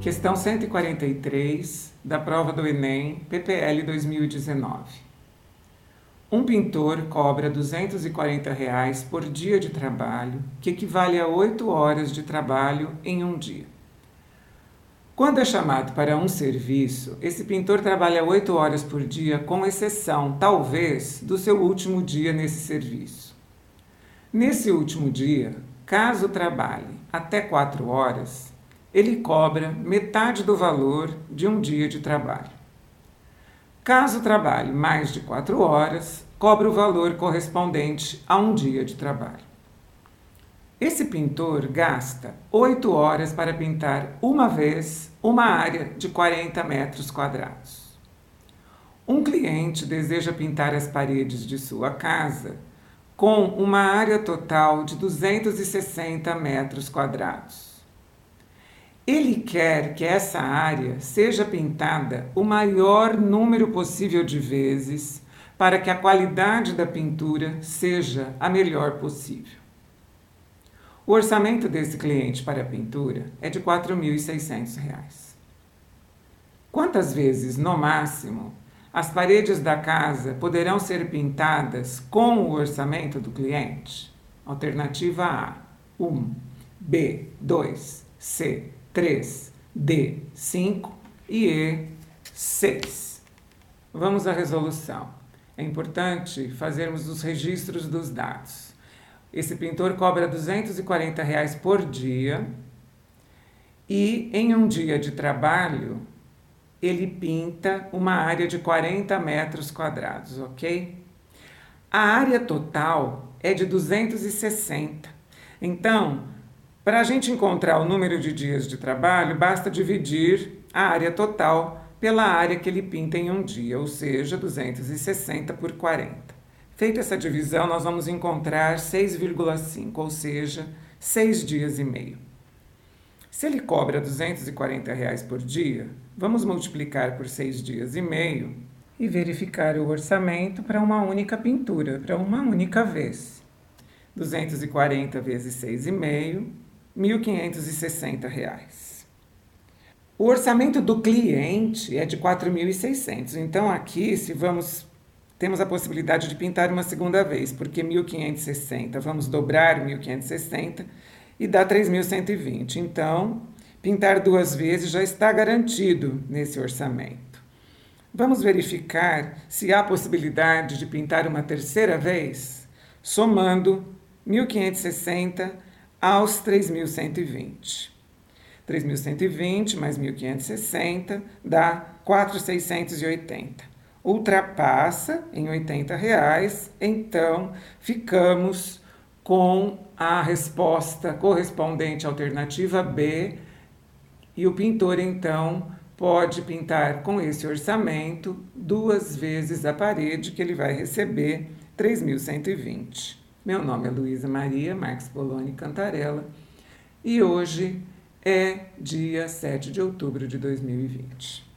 Questão 143 da prova do Enem, PPL 2019. Um pintor cobra 240 reais por dia de trabalho, que equivale a 8 horas de trabalho em um dia. Quando é chamado para um serviço, esse pintor trabalha 8 horas por dia, com exceção, talvez, do seu último dia nesse serviço. Nesse último dia, caso trabalhe até 4 horas, ele cobra metade do valor de um dia de trabalho. Caso trabalhe mais de quatro horas, cobra o valor correspondente a um dia de trabalho. Esse pintor gasta oito horas para pintar uma vez uma área de 40 metros quadrados. Um cliente deseja pintar as paredes de sua casa com uma área total de 260 metros quadrados. Ele quer que essa área seja pintada o maior número possível de vezes para que a qualidade da pintura seja a melhor possível. O orçamento desse cliente para a pintura é de R$ 4.600. Quantas vezes, no máximo, as paredes da casa poderão ser pintadas com o orçamento do cliente? Alternativa A: 1, B, 2, C, 3, D, 5 e E, 6. Vamos à resolução. É importante fazermos os registros dos dados. Esse pintor cobra 240 reais por dia e em um dia de trabalho ele pinta uma área de 40 metros quadrados, ok? A área total é de 260. Então, para a gente encontrar o número de dias de trabalho, basta dividir a área total pela área que ele pinta em um dia, ou seja, 260 por 40. Feita essa divisão, nós vamos encontrar 6,5, ou seja, 6 dias e meio. Se ele cobra 240 reais por dia, vamos multiplicar por 6 dias e meio e verificar o orçamento para uma única pintura, para uma única vez. 240 vezes 6,5 R$ 1.560. O orçamento do cliente é de R$ 4.600. Então aqui, se vamos temos a possibilidade de pintar uma segunda vez, porque 1.560, vamos dobrar 1.560 e dá 3.120. Então, pintar duas vezes já está garantido nesse orçamento. Vamos verificar se há possibilidade de pintar uma terceira vez, somando 1.560 aos 3.120. 3.120 mais 1.560 dá 4.680. Ultrapassa em 80 reais, então ficamos com a resposta correspondente à alternativa B e o pintor então pode pintar com esse orçamento duas vezes a parede que ele vai receber 3.120. Meu nome é Luísa Maria Marques Poloni Cantarella e hoje é dia 7 de outubro de 2020.